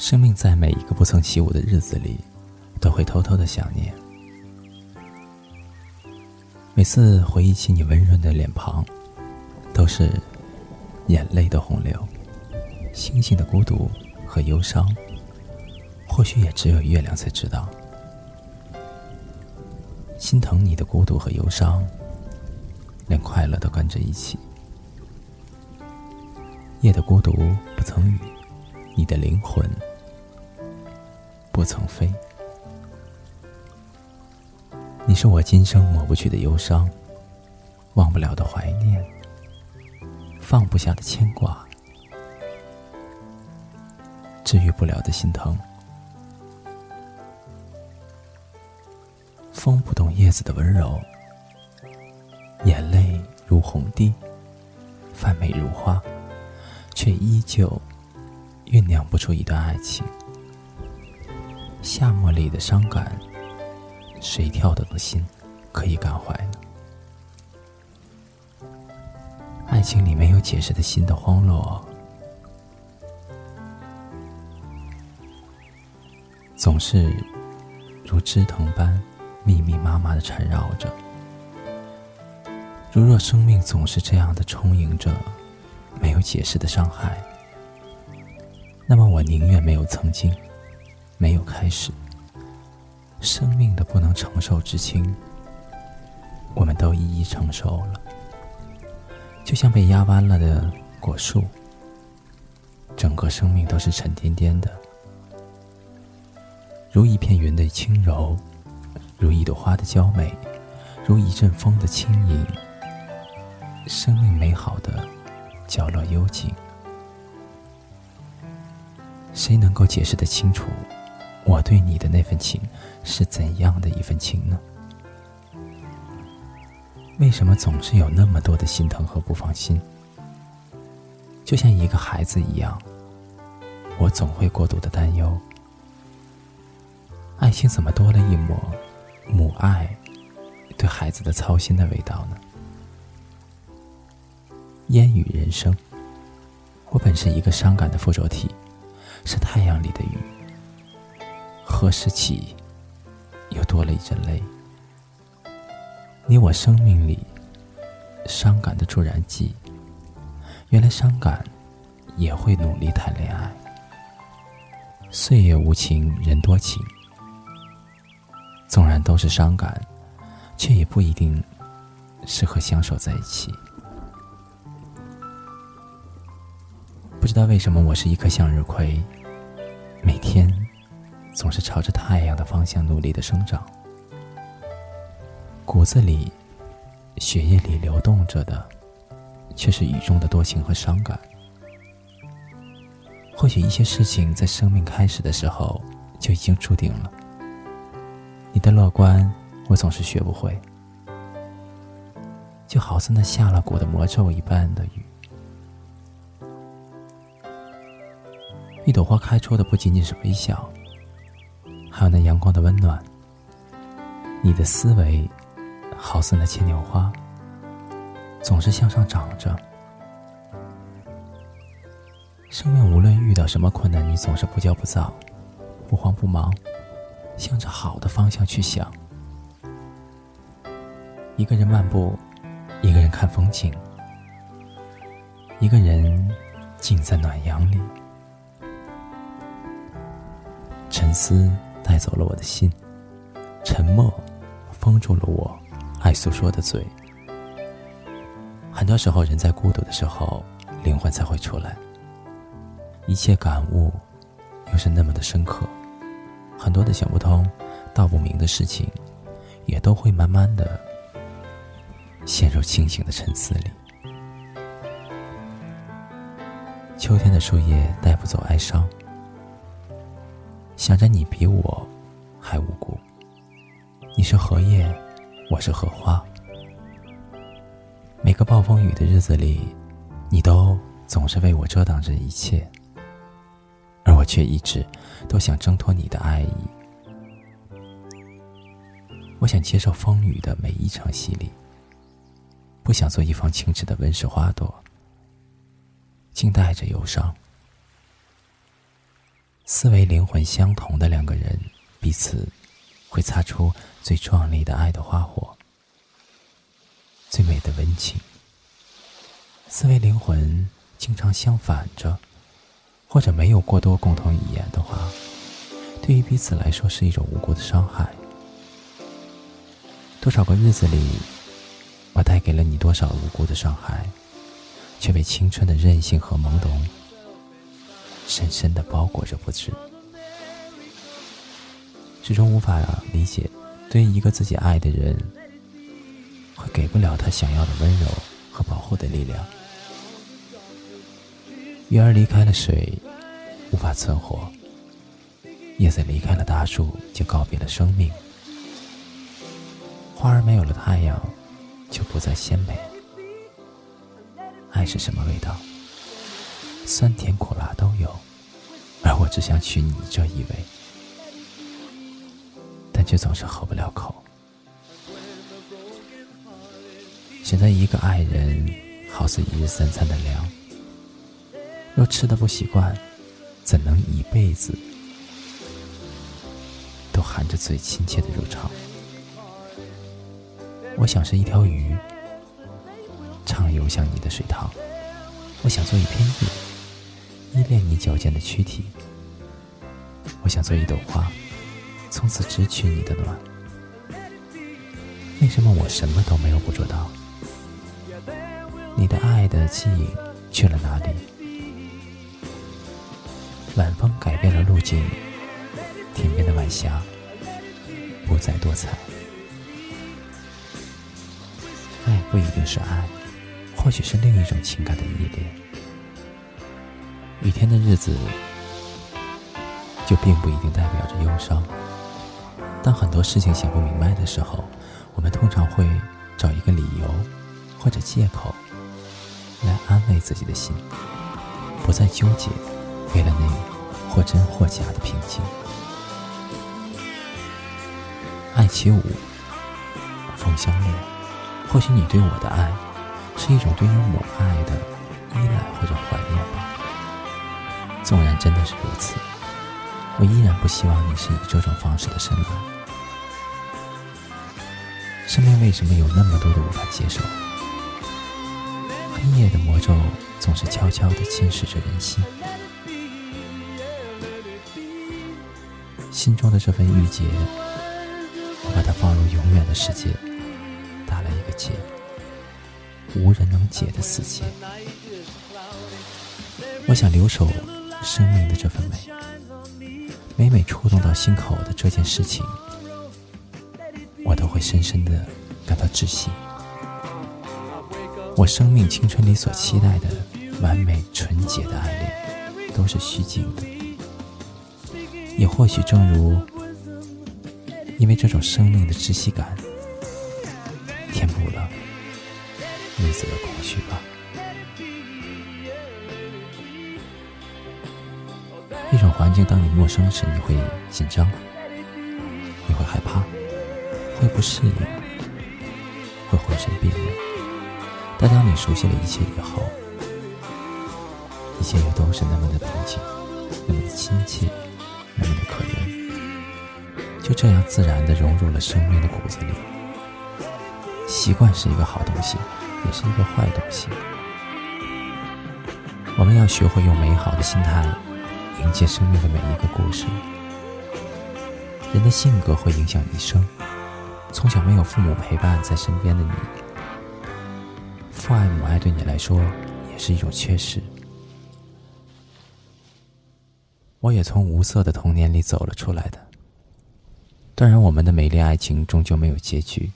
生命在每一个不曾起舞的日子里，都会偷偷的想念。每次回忆起你温润的脸庞，都是眼泪的洪流，星星的孤独和忧伤，或许也只有月亮才知道。心疼你的孤独和忧伤，连快乐都跟着一起。夜的孤独不曾语，你的灵魂。不曾飞，你是我今生抹不去的忧伤，忘不了的怀念，放不下的牵挂，治愈不了的心疼。风不懂叶子的温柔，眼泪如红滴，泛美如花，却依旧酝酿不出一段爱情。夏末里的伤感，谁跳动的心可以感怀呢？爱情里没有解释的心的荒落，总是如枝藤般密密麻麻的缠绕着。如若生命总是这样的充盈着没有解释的伤害，那么我宁愿没有曾经。没有开始，生命的不能承受之轻，我们都一一承受了。就像被压弯了的果树，整个生命都是沉甸甸的，如一片云的轻柔，如一朵花的娇美，如一阵风的轻盈。生命美好的角落幽静，谁能够解释得清楚？我对你的那份情是怎样的一份情呢？为什么总是有那么多的心疼和不放心？就像一个孩子一样，我总会过度的担忧。爱情怎么多了一抹母爱对孩子的操心的味道呢？烟雨人生，我本是一个伤感的附着体，是太阳里的雨。何时起，又多了一阵泪？你我生命里伤感的助燃剂。原来伤感也会努力谈恋爱。岁月无情，人多情。纵然都是伤感，却也不一定适合相守在一起。不知道为什么，我是一颗向日葵，每天。总是朝着太阳的方向努力的生长，骨子里、血液里流动着的，却是雨中的多情和伤感。或许一些事情在生命开始的时候就已经注定了。你的乐观，我总是学不会，就好似那下了蛊的魔咒一般的雨。一朵花开出的不仅仅是微笑。还有那阳光的温暖，你的思维好似那牵牛花，总是向上长着。生命无论遇到什么困难，你总是不骄不躁，不慌不忙，向着好的方向去想。一个人漫步，一个人看风景，一个人静在暖阳里，沉思。带走了我的心，沉默封住了我爱诉说的嘴。很多时候，人在孤独的时候，灵魂才会出来。一切感悟又是那么的深刻，很多的想不通、道不明的事情，也都会慢慢的陷入清醒的沉思里。秋天的树叶带不走哀伤。想着你比我还无辜，你是荷叶，我是荷花。每个暴风雨的日子里，你都总是为我遮挡着一切，而我却一直都想挣脱你的爱意。我想接受风雨的每一场洗礼，不想做一方清澈的温室花朵，静待着忧伤。思维灵魂相同的两个人，彼此会擦出最壮丽的爱的花火，最美的温情。思维灵魂经常相反着，或者没有过多共同语言的话，对于彼此来说是一种无辜的伤害。多少个日子里，我带给了你多少无辜的伤害，却被青春的任性和懵懂深深的包裹着不知，始终无法理解，对于一个自己爱的人，会给不了他想要的温柔和保护的力量。鱼儿离开了水，无法存活；叶子离开了大树，就告别了生命。花儿没有了太阳，就不再鲜美。爱是什么味道？酸甜苦辣都有，而我只想娶你这一位，但却总是合不了口。选择一个爱人，好似一日三餐的粮。若吃的不习惯，怎能一辈子都含着最亲切的入肠？我想是一条鱼，畅游向你的水塘；我想做一片叶，依恋你矫健的躯体；我想做一朵花，从此只取你的暖。为什么我什么都没有捕捉到？你的爱的记忆去了哪里？晚风改变了路径，天边的晚霞不再多彩。爱不一定是爱，或许是另一种情感的依恋。雨天的日子，就并不一定代表着忧伤。当很多事情想不明白的时候，我们通常会找一个理由或者借口来安慰自己的心，不再纠结，为了那。或真或假的平静。爱起舞，风相恋。或许你对我的爱，是一种对于母爱的依赖或者怀念吧。纵然真的是如此，我依然不希望你是以这种方式的深来。生命为什么有那么多的无法接受？黑夜的魔咒总是悄悄地侵蚀着人心。心中的这份郁结，我把它放入永远的世界，打了一个结，无人能解的死结。我想留守生命的这份美，每每触动到心口的这件事情，我都会深深的感到窒息。我生命青春里所期待的完美纯洁的爱恋，都是虚境的。也或许正如，因为这种生命的窒息感，填补了日子的空虚吧。一种环境，当你陌生时，你会紧张，你会害怕，会不适应，会浑身别扭。但当你熟悉了一切以后，一切又都是那么的平静，那么的亲切。那么的可人，就这样自然的融入了生命的骨子里。习惯是一个好东西，也是一个坏东西。我们要学会用美好的心态迎接生命的每一个故事。人的性格会影响一生。从小没有父母陪伴在身边的你，父爱母爱对你来说也是一种缺失。我也从无色的童年里走了出来的。当然，我们的美丽爱情终究没有结局。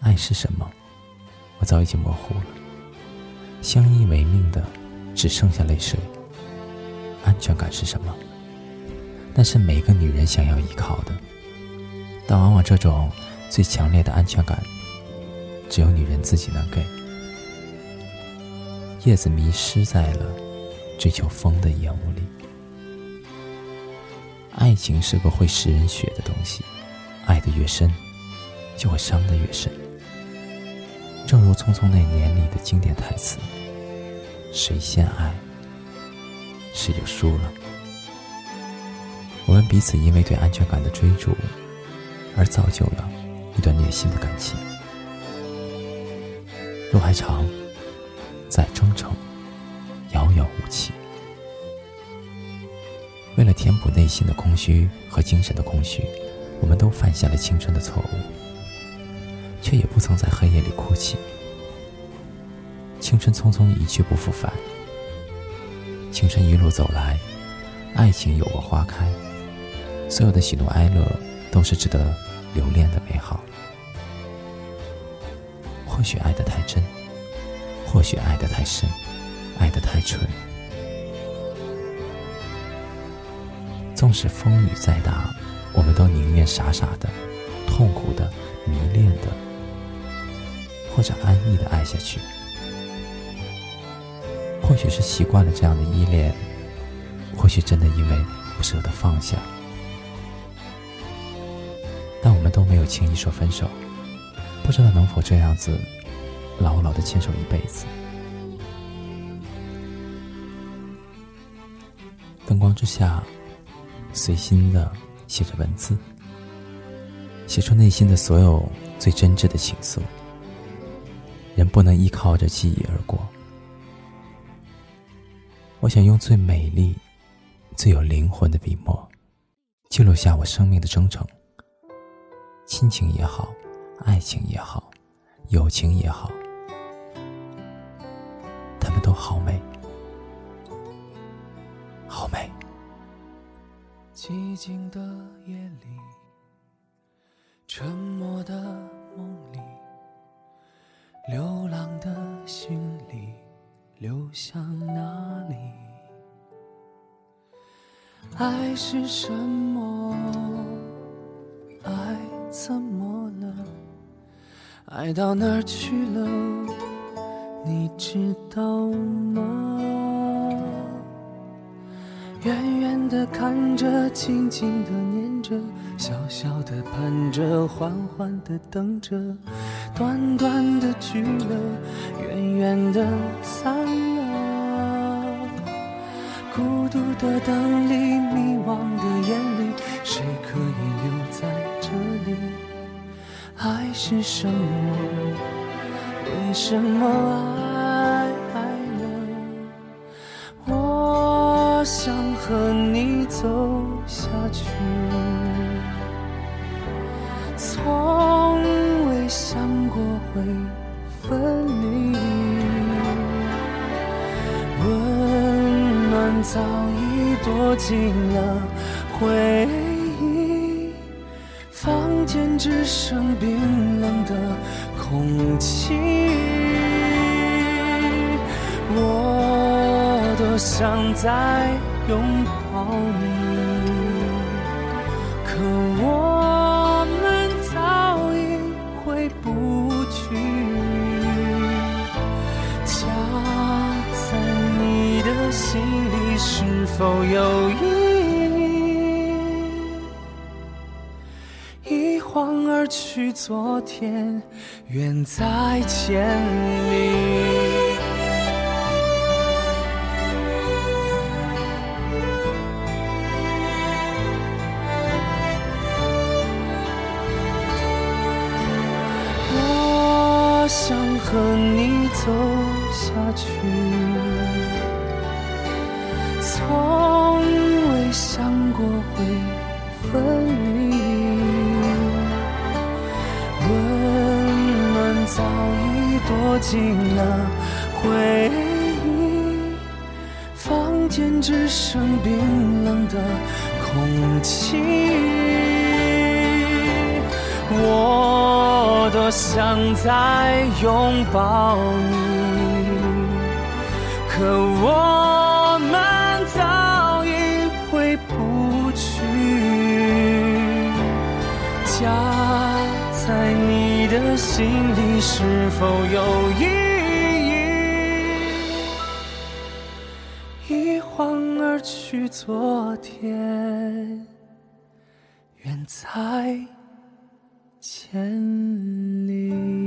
爱是什么？我早已经模糊了。相依为命的，只剩下泪水。安全感是什么？那是每个女人想要依靠的。但往往这种最强烈的安全感，只有女人自己能给。叶子迷失在了。追求风的烟雾里，爱情是个会食人血的东西，爱得越深，就会伤得越深。正如《匆匆那年》里的经典台词：“谁先爱，谁就输了。”我们彼此因为对安全感的追逐，而造就了一段虐心的感情。路还长，再征程遥遥无期。为了填补内心的空虚和精神的空虚，我们都犯下了青春的错误，却也不曾在黑夜里哭泣。青春匆匆一去不复返，青春一路走来，爱情有过花开，所有的喜怒哀乐都是值得留恋的美好。或许爱得太真，或许爱得太深，爱得太纯。纵使风雨再大，我们都宁愿傻傻的、痛苦的、迷恋的，或者安逸的爱下去。许是习惯了这样的依恋，或许真的因为不舍得放下，但我们都没有轻易说分手。不知道能否这样子牢牢的牵手一辈子。灯光之下。随心的写着文字，写出内心的所有最真挚的情愫。人不能依靠着记忆而过，我想用最美丽、最有灵魂的笔墨，记录下我生命的征程。亲情也好，爱情也好，友情也好，他们都好美，好美。寂静的夜里，沉默的是什么？爱怎么了？爱到哪儿去了？你知道吗？远远的看着，静静的念着，小小的盼着，缓缓的等着，短短的聚了，远远的散了。孤独的灯里，迷惘的眼里，谁可以留在这里？爱是什么？为什么爱了？我想。和你走下去，从未想过会分早已躲进了回忆，房间只剩冰冷的空气。我多想再。拥抱你，可我否有意义？一晃而去，昨天远在千里。我想和你走下去，间只剩冰冷的空气。我。多想再拥抱你，可我们早已回不去。家在你的心里是否有一而去，昨天远在。千里